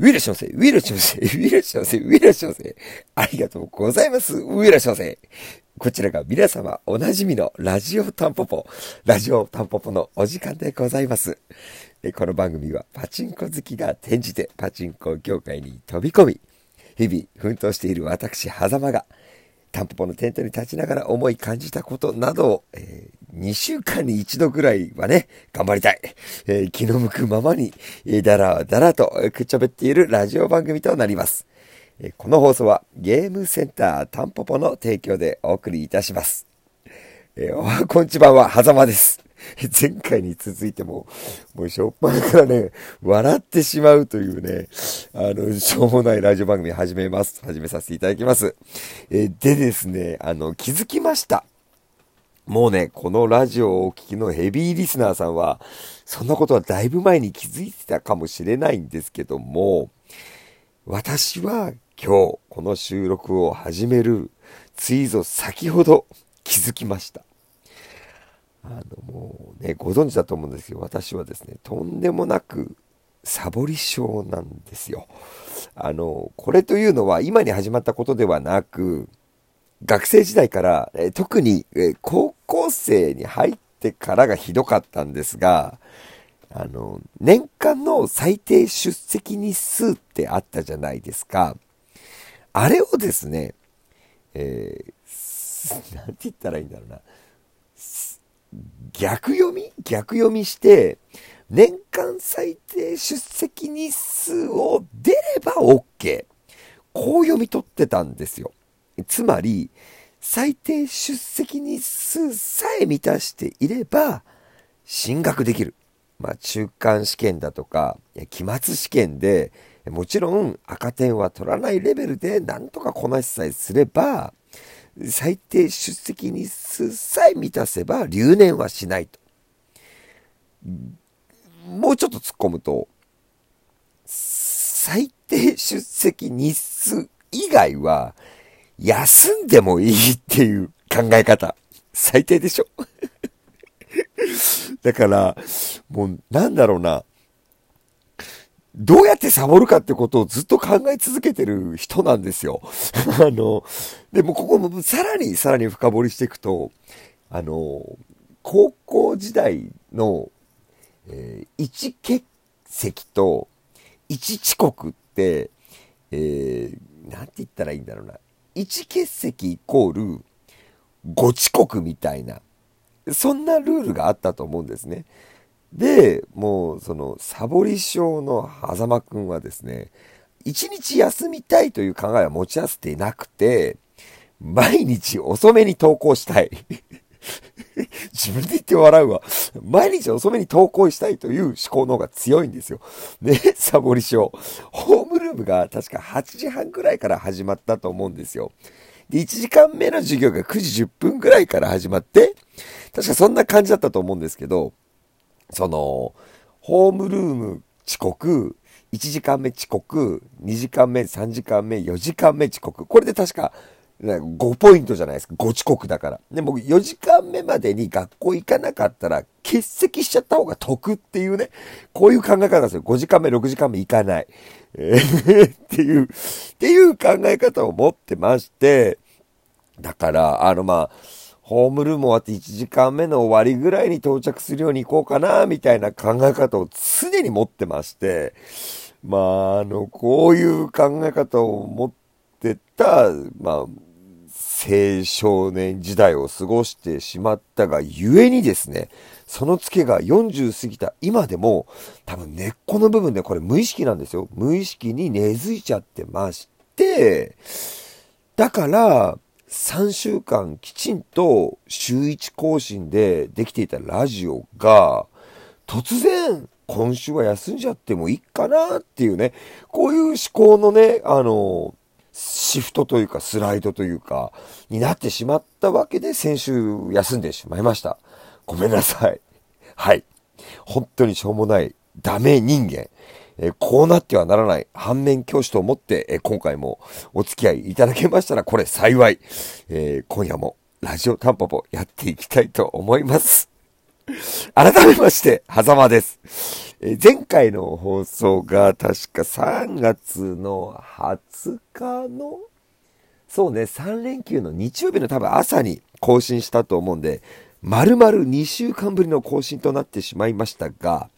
ウィラションセ、ウィラションセ、ウィラションセ、ウィラションセ。ありがとうございます。ウィラションセ。こちらが皆様おなじみのラジオタンポポ、ラジオタンポポのお時間でございます。この番組はパチンコ好きが転じてパチンコ業界に飛び込み、日々奮闘している私、狭間が、タンポポのテントに立ちながら思い感じたことなどを、えー、2週間に1度ぐらいはね、頑張りたい。えー、気の向くままに、えー、だらだらとくっちゃべっているラジオ番組となります。え、この放送はゲームセンタータンポポの提供でお送りいたします。え、おはこんちばんは、はざまです。前回に続いても、もうしょっぱなからね、笑ってしまうというね、あの、しょうもないラジオ番組始めます。始めさせていただきます。えでですね、あの、気づきました。もうね、このラジオをお聞きのヘビーリスナーさんは、そんなことはだいぶ前に気づいてたかもしれないんですけども、私は今日この収録を始めるついぞ先ほど気づきました。あのもうね、ご存知だと思うんですけど、私はですね、とんでもなくサボり症なんですよ。あの、これというのは今に始まったことではなく、学生時代から、え特に、え高校生に入ってからがひどかったんですが、あの、年間の最低出席日数ってあったじゃないですか。あれをですね、えー、なんて言ったらいいんだろうな。逆読み？逆読みして、年間最低出席日数を出れば OK。こう読み取ってたんですよ。つまり、最低出席日数さえ満たしていれば、進学できる。まあ、中間試験だとか、期末試験で、もちろん赤点は取らないレベルでなんとかこなしさえすれば、最低出席日数さえ満たせば留年はしないと。もうちょっと突っ込むと、最低出席日数以外は休んでもいいっていう考え方。最低でしょ だから、もうなんだろうな。どうやってサボるかってことをずっと考え続けてる人なんですよ。あの、でもここもさらにさらに深掘りしていくと、あの、高校時代の、えー、1欠席と1遅刻って、えー、なんて言ったらいいんだろうな。1欠席イコール5遅刻みたいな、そんなルールがあったと思うんですね。で、もう、その、サボり症の狭間くんはですね、1日休みたいという考えは持ち合わせていなくて、毎日遅めに投稿したい。自分で言って笑うわ。毎日遅めに投稿したいという思考の方が強いんですよ。ね、サボり症。ホームルームが確か8時半くらいから始まったと思うんですよ。で、1時間目の授業が9時10分くらいから始まって、確かそんな感じだったと思うんですけど、その、ホームルーム遅刻、1時間目遅刻、2時間目、3時間目、4時間目遅刻。これで確か、5ポイントじゃないですか。5遅刻だから。で、僕4時間目までに学校行かなかったら欠席しちゃった方が得っていうね。こういう考え方ですよ。5時間目、6時間目行かない。えー、っていう、っていう考え方を持ってまして、だから、あのまあ、ホームルーム終わって1時間目の終わりぐらいに到着するように行こうかな、みたいな考え方を常に持ってまして、まあ、あの、こういう考え方を持ってた、まあ、青少年時代を過ごしてしまったがゆえにですね、そのツケが40過ぎた今でも、多分根っこの部分でこれ無意識なんですよ。無意識に根付いちゃってまして、だから、3週間きちんと週1更新でできていたラジオが、突然、今週は休んじゃってもいいかなっていうね、こういう思考のね、あの、シフトというかスライドというか、になってしまったわけで先週休んでしまいました。ごめんなさい。はい。本当にしょうもないダメ人間。えこうなってはならない反面教師と思って、え今回もお付き合いいただけましたらこれ幸い。えー、今夜もラジオタンポポやっていきたいと思います。改めまして、狭間です。えー、前回の放送が確か3月の20日の、そうね、3連休の日曜日の多分朝に更新したと思うんで、丸々2週間ぶりの更新となってしまいましたが、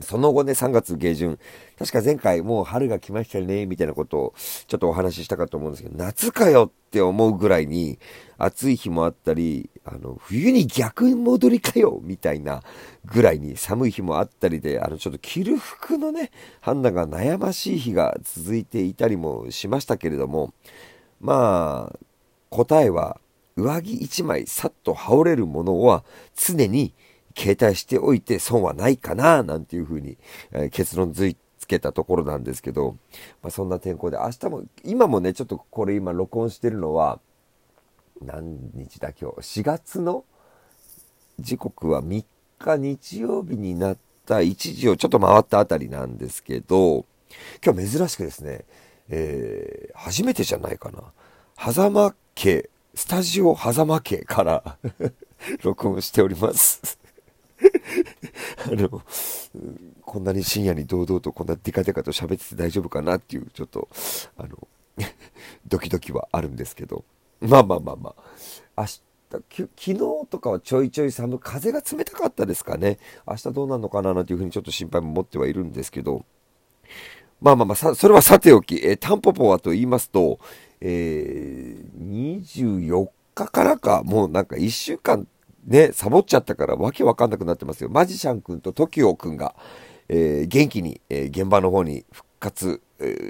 その後ね、3月下旬、確か前回もう春が来ましたよね、みたいなことをちょっとお話ししたかと思うんですけど、夏かよって思うぐらいに暑い日もあったり、あの、冬に逆戻りかよみたいなぐらいに寒い日もあったりで、あの、ちょっと着る服のね、判断が悩ましい日が続いていたりもしましたけれども、まあ、答えは、上着1枚さっと羽織れるものは常に携帯しておいて損はないかな、なんていうふうに、え、結論づいつけたところなんですけど、まあ、そんな天候で、明日も、今もね、ちょっとこれ今録音してるのは、何日だ今日、4月の時刻は3日日曜日になった1時をちょっと回ったあたりなんですけど、今日珍しくですね、えー、初めてじゃないかな。狭間家、スタジオ狭間家から 録音しております。あの、こんなに深夜に堂々とこんなデカデカと喋ってて大丈夫かなっていう、ちょっと、あの、ドキドキはあるんですけど、まあまあまあまあ、明日、昨日とかはちょいちょい寒い、風が冷たかったですかね。明日どうなるのかななんていうふうにちょっと心配も持ってはいるんですけど、まあまあまあ、それはさておき、えー、タンポポはと言いますと、えー、24日からか、もうなんか1週間ね、サボっちゃったからわけわかんなくなってますよ。マジシャン君と TOKIO 君が、えー、元気に、えー、現場の方に復活、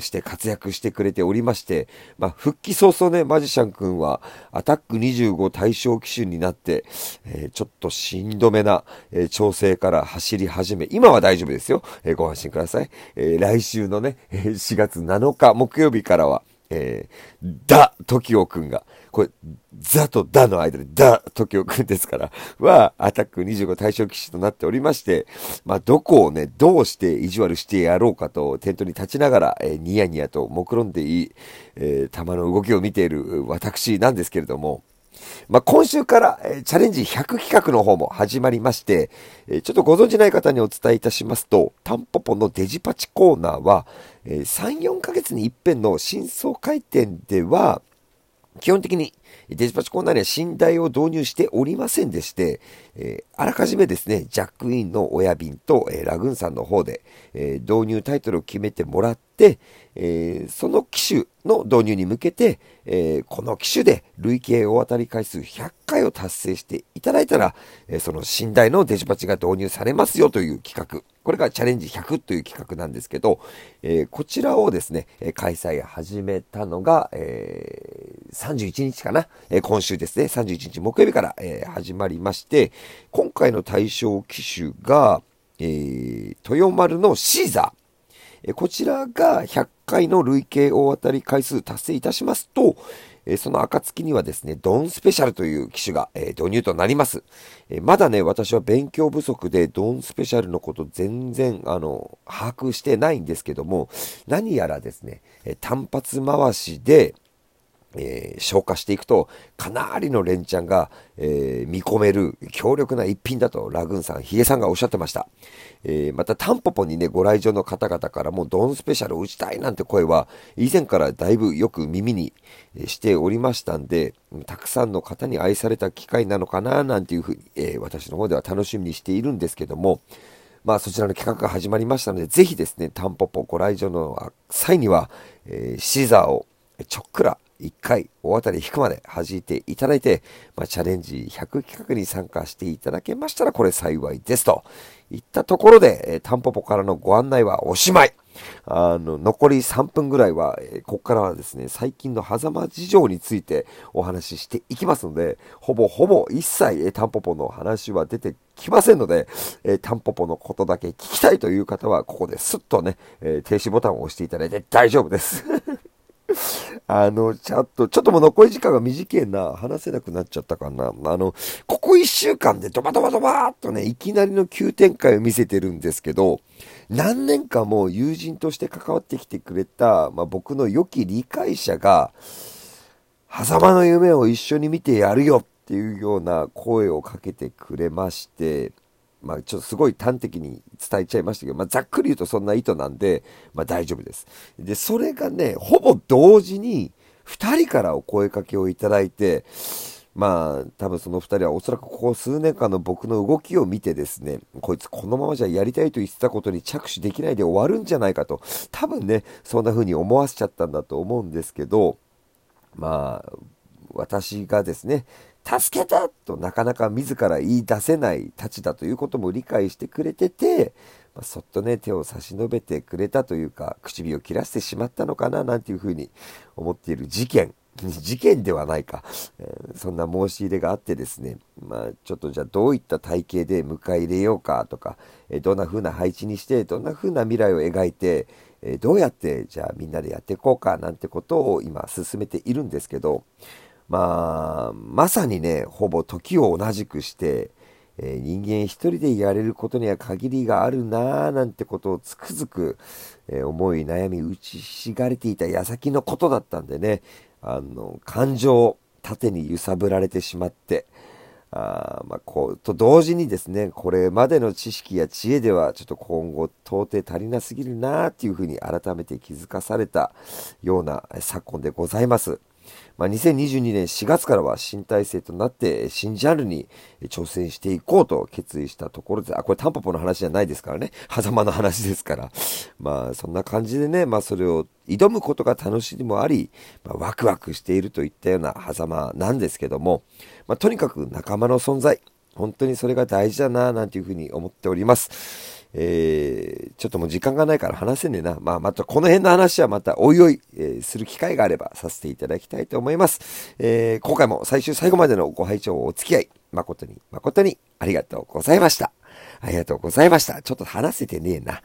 して活躍してくれておりまして、まあ、復帰早々ね、マジシャン君はアタック25対象機種になって、えー、ちょっとしんどめな、えー、調整から走り始め、今は大丈夫ですよ。えー、ご安心ください。え来週のね、4月7日木曜日からは、えー、ダ・トキオくんが、これ、ザとダの間でダ・トキオくんですから、は、アタック25対象機種となっておりまして、まあ、どこをね、どうして意地悪してやろうかと、テントに立ちながら、えー、ニヤニヤと目論んでいい、えー、玉の動きを見ている私なんですけれども、まあ、今週から、えー、チャレンジ100企画の方も始まりまして、えー、ちょっとご存知ない方にお伝えいたしますと、タンポポのデジパチコーナーは、えー、3、4ヶ月に一遍の新装開店では、基本的にデジパチコーナーには寝台を導入しておりませんでして、えー、あらかじめですね、ジャックインの親便と、えー、ラグーンさんの方で、えー、導入タイトルを決めてもらって、えその機種の導入に向けて、えこの機種で累計大当たり回数100回を達成していただいたら、えその寝台のデジパチが導入されますよという企画。これがチャレンジ100という企画なんですけど、えこちらをですね、開催始めたのが、え31日かな、え今週ですね、31日木曜日から、え始まりまして、今回の対象機種が、えー、豊丸のシーザー。こちらが100回の累計大当たり回数達成いたしますと、えその暁にはですね、ドンスペシャルという機種がえ導入となります。えまだね、私は勉強不足でドンスペシャルのこと全然、あの、把握してないんですけども、何やらですね、え単発回しで、えー、消化していくと、かなりの連チャンが、えー、見込める強力な一品だと、ラグーンさん、ヒゲさんがおっしゃってました。えー、また、タンポポにね、ご来場の方々からも、ドンスペシャル打ちたいなんて声は、以前からだいぶよく耳にしておりましたんで、たくさんの方に愛された機会なのかな、なんていうふうに、え私の方では楽しみにしているんですけども、まあ、そちらの企画が始まりましたので、ぜひですね、タンポポご来場の際には、えシザーをちょっくら1回大当たり引くまで弾いていただいて、まあ、チャレンジ100企画に参加していただけましたらこれ幸いですといったところで、えー、タンポポからのご案内はおしまい。あの、残り3分ぐらいは、えー、ここからはですね、最近の狭間事情についてお話ししていきますので、ほぼほぼ一切、えー、タンポポの話は出てきませんので、えー、タンポポのことだけ聞きたいという方は、ここですっとね、え停止ボタンを押していただいて大丈夫です。あの、ちょっと、ちょっともう残り時間が短いな、話せなくなっちゃったかな。あの、ここ一週間でドバドバドバーっとね、いきなりの急展開を見せてるんですけど、何年かも友人として関わってきてくれた、まあ、僕の良き理解者が、狭間の夢を一緒に見てやるよっていうような声をかけてくれまして、まあ、ちょっとすごい端的に伝えちゃいましたけど、まあ、ざっくり言うとそんな意図なんで、まあ、大丈夫です。で、それがね、ほぼ同時に、2人からお声かけをいただいて、まあ、多分その2人はおそらくここ数年間の僕の動きを見てですね、こいつこのままじゃやりたいと言ってたことに着手できないで終わるんじゃないかと、多分ね、そんな風に思わせちゃったんだと思うんですけど、まあ、私がですね、助けてとなかなか自ら言い出せないたちだということも理解してくれてて、まあ、そっとね、手を差し伸べてくれたというか、唇を切らしてしまったのかな、なんていうふうに思っている事件。事件ではないか、えー、そんな申し入れがあってですね、まあ、ちょっとじゃあどういった体型で迎え入れようかとか、えー、どんな風な配置にして、どんな風な未来を描いて、えー、どうやってじゃあみんなでやっていこうかなんてことを今進めているんですけど、まあ、まさにね、ほぼ時を同じくして、えー、人間一人でやれることには限りがあるなぁなんてことをつくづく、えー、思い悩み打ちひしがれていた矢先のことだったんでね、あの、感情を、縦に揺さぶられてしまって、あまあ、こう、と同時にですね、これまでの知識や知恵では、ちょっと今後、到底足りなすぎるなっていうふうに改めて気づかされたような昨今でございます。まあ、2022年4月からは新体制となって新ジャンルに挑戦していこうと決意したところで、あ、これタンポポの話じゃないですからね。狭間の話ですから。まあ、そんな感じでね、まあ、それを挑むことが楽しみもあり、まあ、ワクワクしているといったような狭間なんですけども、まあ、とにかく仲間の存在、本当にそれが大事だな、なんていうふうに思っております。えー、ちょっともう時間がないから話せねえな。まあ、またこの辺の話はまたおいおい、えー、する機会があればさせていただきたいと思います。えー、今回も最終最後までのご拝聴お付き合い、誠に誠にありがとうございました。ありがとうございました。ちょっと話せてねえな。